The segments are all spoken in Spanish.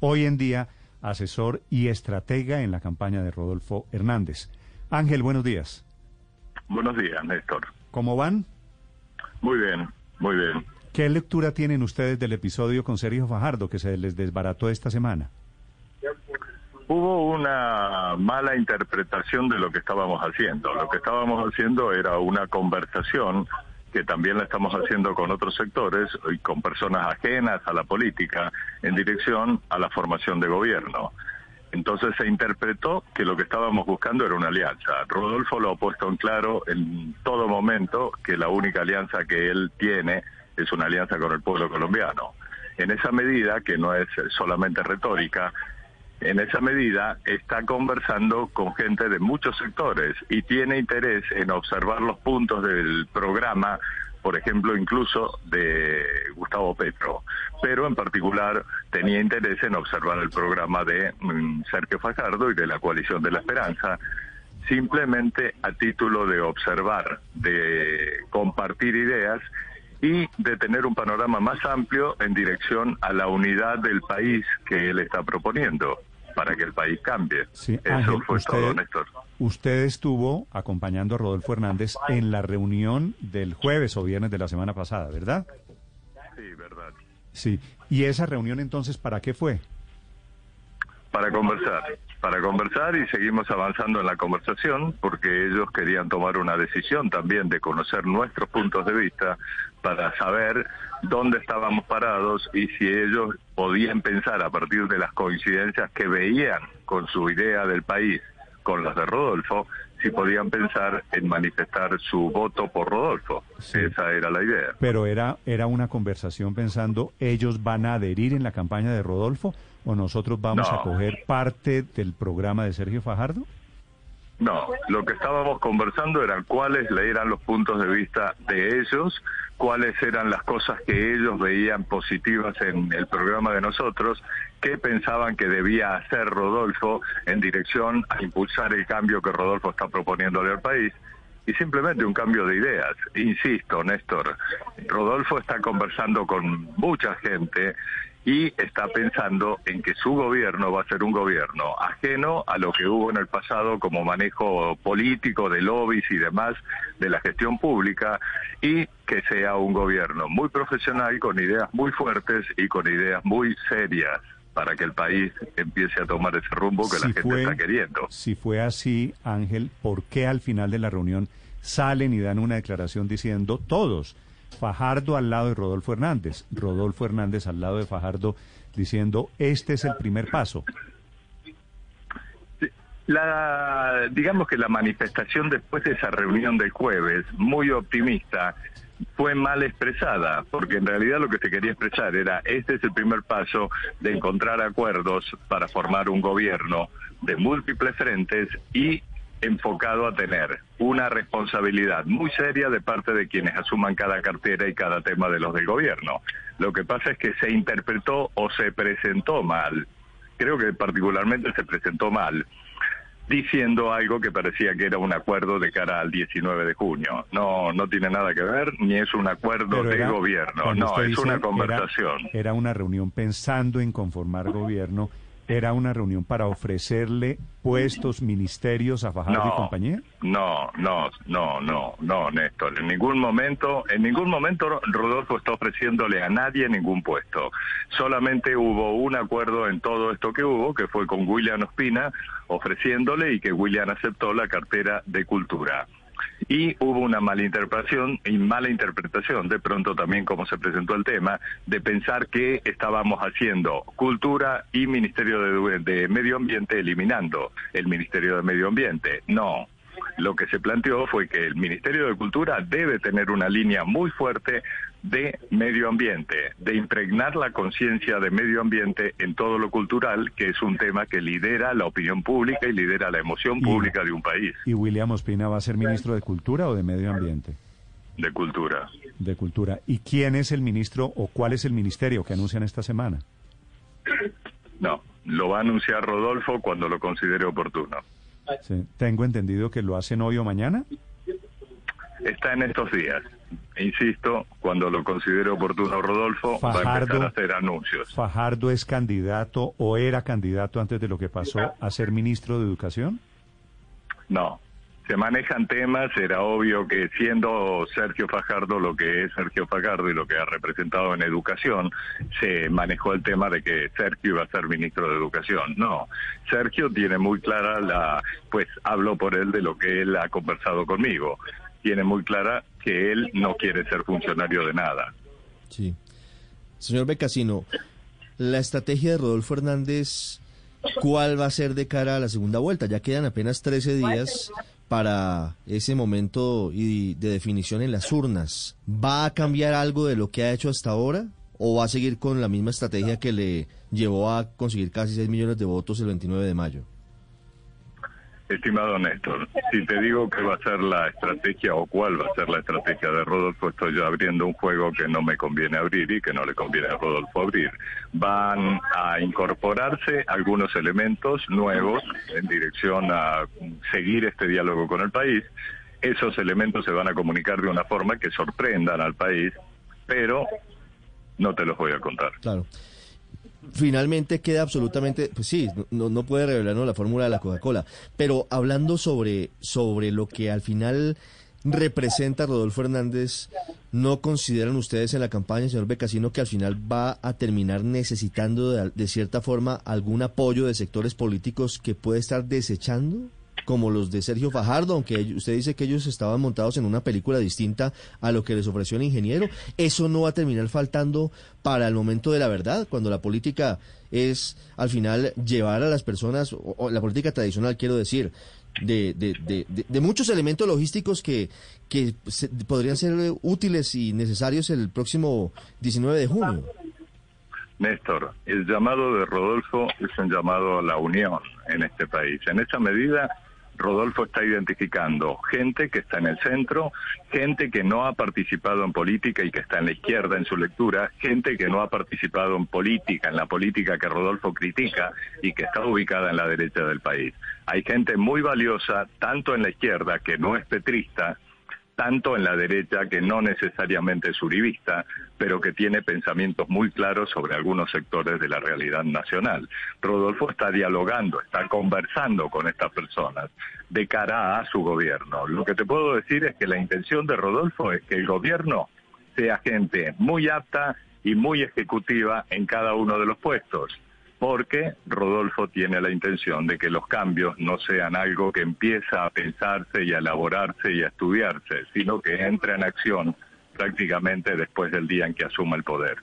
hoy en día asesor y estratega en la campaña de Rodolfo Hernández. Ángel, buenos días. Buenos días, Néstor. ¿Cómo van? Muy bien, muy bien. ¿Qué lectura tienen ustedes del episodio con Sergio Fajardo que se les desbarató esta semana? Hubo una mala interpretación de lo que estábamos haciendo. Lo que estábamos haciendo era una conversación que también la estamos haciendo con otros sectores y con personas ajenas a la política en dirección a la formación de gobierno. Entonces se interpretó que lo que estábamos buscando era una alianza. Rodolfo lo ha puesto en claro en todo momento que la única alianza que él tiene es una alianza con el pueblo colombiano. En esa medida, que no es solamente retórica, en esa medida está conversando con gente de muchos sectores y tiene interés en observar los puntos del programa, por ejemplo, incluso de Gustavo Petro, pero en particular tenía interés en observar el programa de mm, Sergio Fajardo y de la Coalición de la Esperanza, simplemente a título de observar, de compartir ideas y de tener un panorama más amplio en dirección a la unidad del país que él está proponiendo para que el país cambie. Eso fue todo, Néstor. Usted estuvo acompañando a Rodolfo Hernández en la reunión del jueves o viernes de la semana pasada, ¿verdad? Sí, verdad. Sí. ¿Y esa reunión entonces para qué fue? Para conversar, para conversar y seguimos avanzando en la conversación porque ellos querían tomar una decisión también de conocer nuestros puntos de vista para saber dónde estábamos parados y si ellos podían pensar a partir de las coincidencias que veían con su idea del país con las de Rodolfo, si podían pensar en manifestar su voto por Rodolfo. Esa era la idea. Pero era, era una conversación pensando, ¿ellos van a adherir en la campaña de Rodolfo o nosotros vamos a coger parte del programa de Sergio Fajardo? No, lo que estábamos conversando eran cuáles eran los puntos de vista de ellos, cuáles eran las cosas que ellos veían positivas en el programa de nosotros, qué pensaban que debía hacer Rodolfo en dirección a impulsar el cambio que Rodolfo está proponiéndole al país y simplemente un cambio de ideas. Insisto, Néstor, Rodolfo está conversando con mucha gente y está pensando en que su gobierno va a ser un gobierno ajeno a lo que hubo en el pasado como manejo político de lobbies y demás de la gestión pública y que sea un gobierno muy profesional, con ideas muy fuertes y con ideas muy serias para que el país empiece a tomar ese rumbo que la gente está queriendo. Si fue así, Ángel, ¿por qué al final de la reunión salen y dan una declaración diciendo todos? Fajardo al lado de Rodolfo Hernández, Rodolfo Hernández al lado de Fajardo diciendo, este es el primer paso. Digamos que la manifestación después de esa reunión del jueves, muy optimista, fue mal expresada, porque en realidad lo que se quería expresar era, este es el primer paso de encontrar acuerdos para formar un gobierno de múltiples frentes y enfocado a tener una responsabilidad muy seria de parte de quienes asuman cada cartera y cada tema de los del gobierno. Lo que pasa es que se interpretó o se presentó mal, creo que particularmente se presentó mal, diciendo algo que parecía que era un acuerdo de cara al 19 de junio. No, no tiene nada que ver, ni es un acuerdo de gobierno, no, es una conversación. era una reunión pensando en conformar gobierno ¿Era una reunión para ofrecerle puestos, ministerios a Fajardo y compañía? No, no, no, no, no, Néstor. En ningún momento, en ningún momento Rodolfo está ofreciéndole a nadie ningún puesto. Solamente hubo un acuerdo en todo esto que hubo, que fue con William Ospina, ofreciéndole y que William aceptó la cartera de cultura y hubo una mala interpretación y mala interpretación de pronto también como se presentó el tema de pensar que estábamos haciendo cultura y Ministerio de, de Medio Ambiente eliminando el Ministerio de Medio Ambiente. No, lo que se planteó fue que el Ministerio de Cultura debe tener una línea muy fuerte de medio ambiente, de impregnar la conciencia de medio ambiente en todo lo cultural, que es un tema que lidera la opinión pública y lidera la emoción pública de un país. ¿Y William Ospina va a ser ministro de Cultura o de Medio Ambiente? De Cultura. De Cultura. ¿Y quién es el ministro o cuál es el ministerio que anuncian esta semana? No, lo va a anunciar Rodolfo cuando lo considere oportuno. Tengo entendido que lo hacen hoy o mañana. Está en estos días. insisto, cuando lo considere oportuno Rodolfo, va a empezar a hacer anuncios. ¿Fajardo es candidato o era candidato antes de lo que pasó a ser ministro de Educación? No, se manejan temas, era obvio que siendo Sergio Fajardo lo que es Sergio Fajardo y lo que ha representado en educación, se manejó el tema de que Sergio iba a ser ministro de Educación. No, Sergio tiene muy clara la, pues hablo por él de lo que él ha conversado conmigo, tiene muy clara que él no quiere ser funcionario de nada. Sí. Señor Becasino, la estrategia de Rodolfo Hernández, ¿cuál va a ser de cara a la segunda vuelta? Ya quedan apenas 13 días para ese momento y de definición en las urnas. ¿Va a cambiar algo de lo que ha hecho hasta ahora o va a seguir con la misma estrategia que le llevó a conseguir casi 6 millones de votos el 29 de mayo? Estimado Néstor, si te digo que va a ser la estrategia o cuál va a ser la estrategia de Rodolfo, estoy yo abriendo un juego que no me conviene abrir y que no le conviene a Rodolfo abrir. Van a incorporarse algunos elementos nuevos en dirección a seguir este diálogo con el país. Esos elementos se van a comunicar de una forma que sorprendan al país, pero no te los voy a contar. Claro finalmente queda absolutamente, pues sí, no, puede revelarnos la fórmula de la Coca-Cola, pero hablando sobre, sobre lo que al final representa Rodolfo Hernández, ¿no consideran ustedes en la campaña, señor Becasino, que al final va a terminar necesitando de, de cierta forma algún apoyo de sectores políticos que puede estar desechando? Como los de Sergio Fajardo, aunque usted dice que ellos estaban montados en una película distinta a lo que les ofreció el ingeniero, eso no va a terminar faltando para el momento de la verdad, cuando la política es al final llevar a las personas, o, la política tradicional quiero decir, de, de, de, muchos elementos logísticos que, que podrían ser útiles y necesarios el próximo 19 de junio. Néstor, el llamado de Rodolfo es un llamado a la unión en este país. En esa medida, Rodolfo está identificando gente que está en el centro, gente que no ha participado en política y que está en la izquierda en su lectura, gente que no ha participado en política, en la política que Rodolfo critica y que está ubicada en la derecha del país. Hay gente muy valiosa, tanto en la izquierda, que no es petrista, tanto en la derecha que no necesariamente es uribista, pero que tiene pensamientos muy claros sobre algunos sectores de la realidad nacional. Rodolfo está dialogando, está conversando con estas personas de cara a su gobierno. Lo que te puedo decir es que la intención de Rodolfo es que el gobierno sea gente muy apta y muy ejecutiva en cada uno de los puestos porque Rodolfo tiene la intención de que los cambios no sean algo que empieza a pensarse y a elaborarse y a estudiarse, sino que entre en acción prácticamente después del día en que asuma el poder.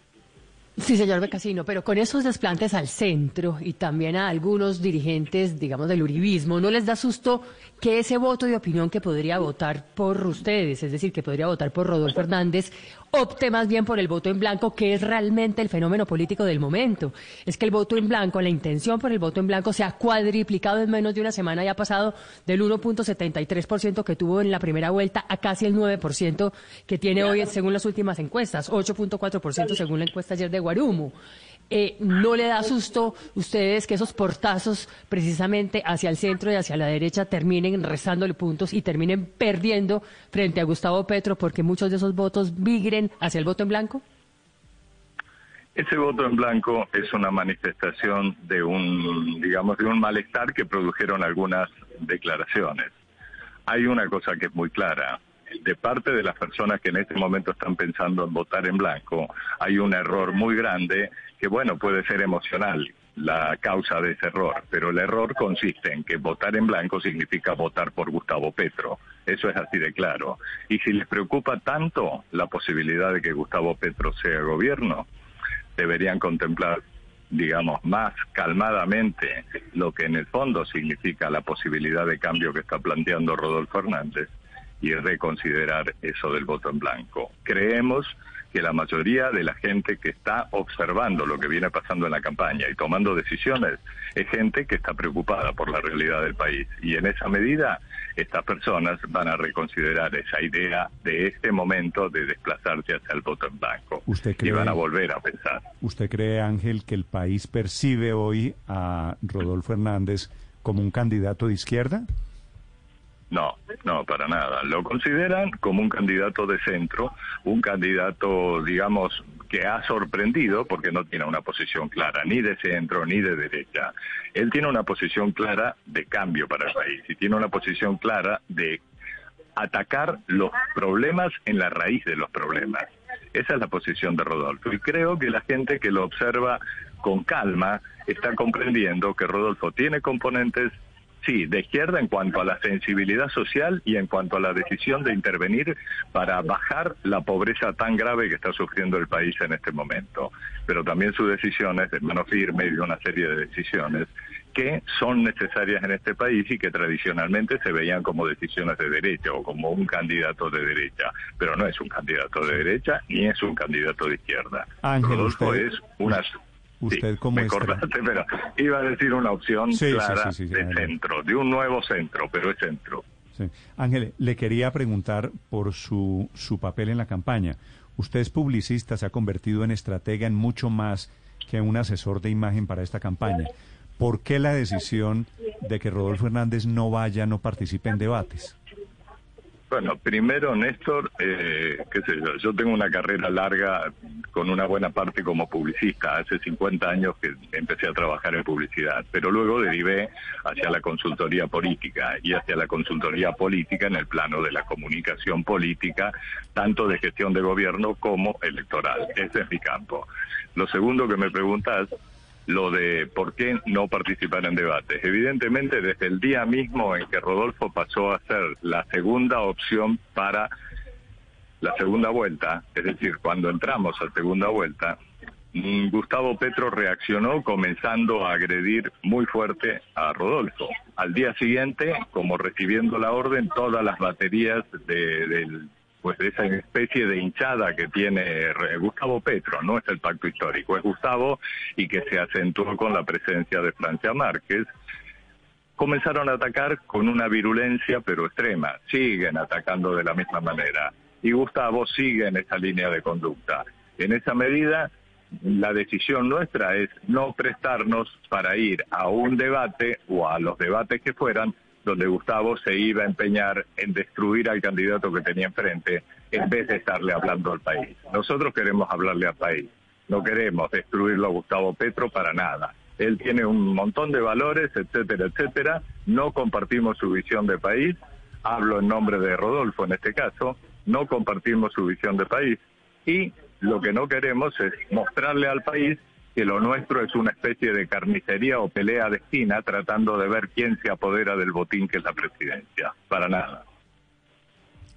Sí, señor Becasino, pero con esos desplantes al centro y también a algunos dirigentes, digamos, del uribismo, ¿no les da susto que ese voto de opinión que podría votar por ustedes, es decir, que podría votar por Rodolfo Hernández, opte más bien por el voto en blanco, que es realmente el fenómeno político del momento? Es que el voto en blanco, la intención por el voto en blanco se ha cuadriplicado en menos de una semana y ha pasado del 1.73% que tuvo en la primera vuelta a casi el 9% que tiene hoy según las últimas encuestas, 8.4% según la encuesta ayer de Guarumo. Eh, ¿No le da susto ustedes que esos portazos precisamente hacia el centro y hacia la derecha terminen rezándole puntos y terminen perdiendo frente a Gustavo Petro porque muchos de esos votos migren hacia el voto en blanco? Ese voto en blanco es una manifestación de un, digamos, de un malestar que produjeron algunas declaraciones. Hay una cosa que es muy clara de parte de las personas que en este momento están pensando en votar en blanco, hay un error muy grande que, bueno, puede ser emocional la causa de ese error, pero el error consiste en que votar en blanco significa votar por Gustavo Petro. Eso es así de claro. Y si les preocupa tanto la posibilidad de que Gustavo Petro sea gobierno, deberían contemplar digamos, más calmadamente lo que en el fondo significa la posibilidad de cambio que está planteando Rodolfo Hernández y reconsiderar eso del voto en blanco. Creemos que la mayoría de la gente que está observando lo que viene pasando en la campaña y tomando decisiones es gente que está preocupada por la realidad del país. Y en esa medida, estas personas van a reconsiderar esa idea de este momento de desplazarse hacia el voto en blanco. ¿Usted y van a volver a pensar. ¿Usted cree, Ángel, que el país percibe hoy a Rodolfo Hernández como un candidato de izquierda? No, no, para nada. Lo consideran como un candidato de centro, un candidato, digamos, que ha sorprendido porque no tiene una posición clara ni de centro ni de derecha. Él tiene una posición clara de cambio para el país y tiene una posición clara de atacar los problemas en la raíz de los problemas. Esa es la posición de Rodolfo. Y creo que la gente que lo observa con calma está comprendiendo que Rodolfo tiene componentes sí, de izquierda en cuanto a la sensibilidad social y en cuanto a la decisión de intervenir para bajar la pobreza tan grave que está sufriendo el país en este momento. Pero también sus decisiones de mano firme y de una serie de decisiones que son necesarias en este país y que tradicionalmente se veían como decisiones de derecha o como un candidato de derecha, pero no es un candidato de derecha ni es un candidato de izquierda. Ángel, usted... es una ¿Usted me cortaste, pero iba a decir una opción clara de centro, de un nuevo centro, pero es centro. Ángel, le quería preguntar por su, su papel en la campaña. Usted es publicista, se ha convertido en estratega en mucho más que un asesor de imagen para esta campaña. ¿Por qué la decisión de que Rodolfo Hernández no vaya, no participe en debates? Bueno, primero, Néstor, eh, qué sé yo, yo tengo una carrera larga con una buena parte como publicista. Hace 50 años que empecé a trabajar en publicidad, pero luego derivé hacia la consultoría política y hacia la consultoría política en el plano de la comunicación política, tanto de gestión de gobierno como electoral. Ese es mi campo. Lo segundo que me preguntas lo de por qué no participar en debates. Evidentemente, desde el día mismo en que Rodolfo pasó a ser la segunda opción para la segunda vuelta, es decir, cuando entramos a segunda vuelta, mm, Gustavo Petro reaccionó comenzando a agredir muy fuerte a Rodolfo. Al día siguiente, como recibiendo la orden, todas las baterías del pues esa especie de hinchada que tiene Gustavo Petro, no es el pacto histórico, es Gustavo y que se acentuó con la presencia de Francia Márquez, comenzaron a atacar con una virulencia pero extrema, siguen atacando de la misma manera. Y Gustavo sigue en esa línea de conducta. En esa medida, la decisión nuestra es no prestarnos para ir a un debate o a los debates que fueran donde Gustavo se iba a empeñar en destruir al candidato que tenía enfrente en vez de estarle hablando al país. Nosotros queremos hablarle al país, no queremos destruirlo a Gustavo Petro para nada. Él tiene un montón de valores, etcétera, etcétera. No compartimos su visión de país. Hablo en nombre de Rodolfo en este caso. No compartimos su visión de país. Y lo que no queremos es mostrarle al país que lo nuestro es una especie de carnicería o pelea de esquina tratando de ver quién se apodera del botín que es la presidencia. Para nada.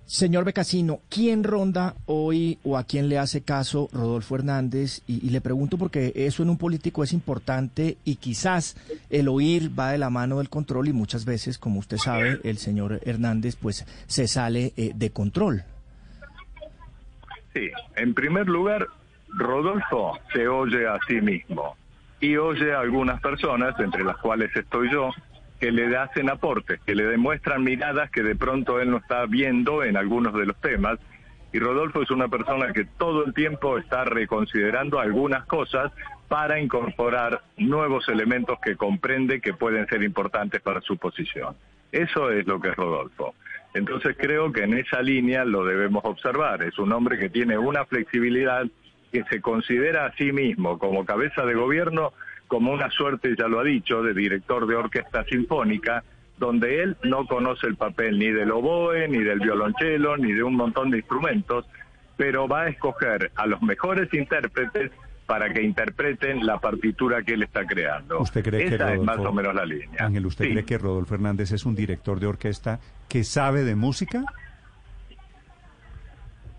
Señor Becasino, ¿quién ronda hoy o a quién le hace caso Rodolfo Hernández? Y, le pregunto porque eso en un político es importante y quizás el oír va de la mano del control y muchas veces, como usted sabe, el señor Hernández pues se sale eh, de control. Sí, en primer lugar, Rodolfo se oye a sí mismo y oye a algunas personas, entre las cuales estoy yo, que le hacen aportes, que le demuestran miradas que de pronto él no está viendo en algunos de los temas. Y Rodolfo es una persona que todo el tiempo está reconsiderando algunas cosas para incorporar nuevos elementos que comprende que pueden ser importantes para su posición. Eso es lo que es Rodolfo. Entonces creo que en esa línea lo debemos observar. Es un hombre que tiene una flexibilidad que se considera a sí mismo como cabeza de gobierno como una suerte, ya lo ha dicho, de director de orquesta sinfónica, donde él no conoce el papel ni del oboe, ni del violonchelo, ni de un montón de instrumentos, pero va a escoger a los mejores intérpretes para que interpreten la partitura que él está creando. ¿Usted cree Esa que es más o menos la línea. Ángel, ¿usted cree que Rodolfo Hernández es un director de orquesta que sabe de música?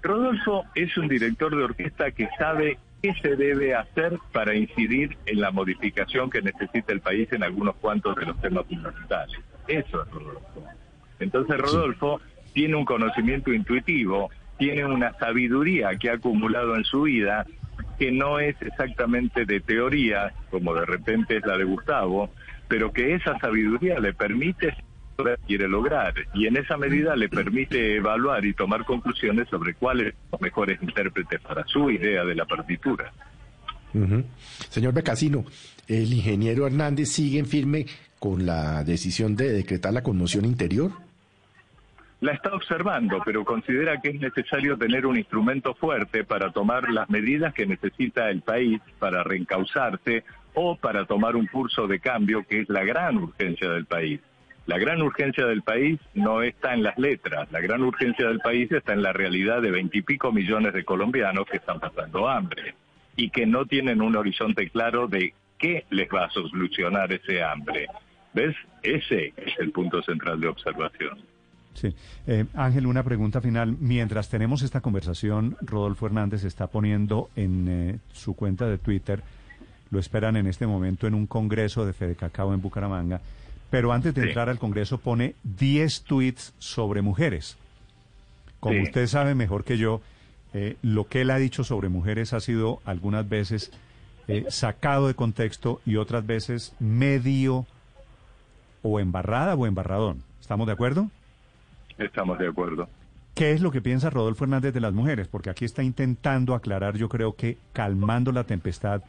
Rodolfo es un director de orquesta que sabe qué se debe hacer para incidir en la modificación que necesita el país en algunos cuantos de los temas fundamentales. Eso es Rodolfo. Entonces Rodolfo tiene un conocimiento intuitivo, tiene una sabiduría que ha acumulado en su vida que no es exactamente de teoría, como de repente es la de Gustavo, pero que esa sabiduría le permite quiere lograr y en esa medida le permite evaluar y tomar conclusiones sobre cuáles son los mejores intérpretes para su idea de la partitura. Señor Becasino, ¿el ingeniero Hernández sigue en firme con la decisión de decretar la conmoción interior? la está observando, pero considera que es necesario tener un instrumento fuerte para tomar las medidas que necesita el país para reencauzarse o para tomar un curso de cambio que es la gran urgencia del país. La gran urgencia del país no está en las letras, la gran urgencia del país está en la realidad de veintipico millones de colombianos que están pasando hambre y que no tienen un horizonte claro de qué les va a solucionar ese hambre. ¿Ves? Ese es el punto central de observación. Sí. Eh, Ángel, una pregunta final. Mientras tenemos esta conversación, Rodolfo Hernández está poniendo en eh, su cuenta de Twitter, lo esperan en este momento en un congreso de Fede Cacao en Bucaramanga, pero antes de Sí. entrar al congreso pone 10 tweets sobre mujeres. Como Sí. usted sabe mejor que yo, eh, lo que él ha dicho sobre mujeres ha sido algunas veces eh, sacado de contexto y otras veces medio o embarrada o embarradón. ¿Estamos de acuerdo? Estamos de acuerdo. ¿Qué es lo que piensa Rodolfo Hernández de las mujeres? Porque aquí está intentando aclarar, yo creo que calmando la tempestad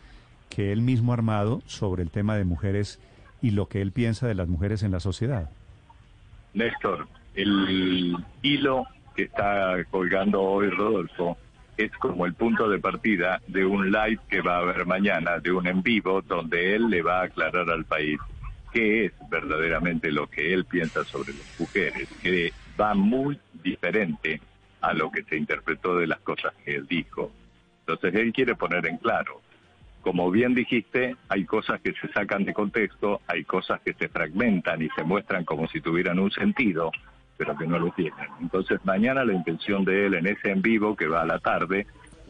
que él mismo ha armado sobre el tema de mujeres y lo que él piensa de las mujeres en la sociedad. Néstor, el hilo que está colgando hoy Rodolfo es como el punto de partida de un live que va a haber mañana, de un en vivo, donde él le va a aclarar al país qué es verdaderamente lo que él piensa sobre las mujeres, que va muy diferente a lo que se interpretó de las cosas que él dijo. Entonces él quiere poner en claro, como bien dijiste, hay cosas que se sacan de contexto, hay cosas que se fragmentan y se muestran como si tuvieran un sentido, pero que no lo tienen. Entonces mañana la intención de él en ese en vivo que va a la tarde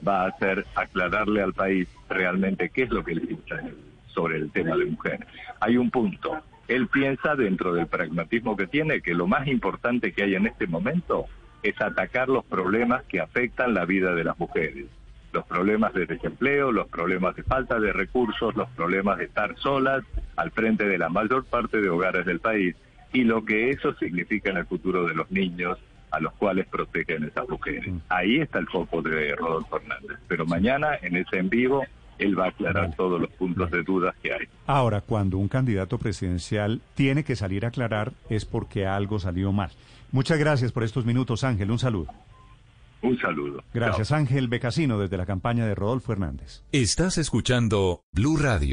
va a ser aclararle al país realmente qué es lo que él piensa sobre el tema de mujeres. Hay un punto. Él piensa dentro del pragmatismo que tiene que lo más importante que hay en este momento es atacar los problemas que afectan la vida de las mujeres los problemas de desempleo, los problemas de falta de recursos, los problemas de estar solas al frente de la mayor parte de hogares del país y lo que eso significa en el futuro de los niños a los cuales protegen esas mujeres. Ahí está el foco de Rodolfo Hernández. Pero mañana en ese en vivo él va a aclarar todos los puntos de dudas que hay. Ahora, cuando un candidato presidencial tiene que salir a aclarar es porque algo salió mal. Muchas gracias por estos minutos, Ángel. Un saludo. Un saludo. Gracias, Ángel Becasino, desde la campaña de Rodolfo Hernández. Estás escuchando Blue Radio.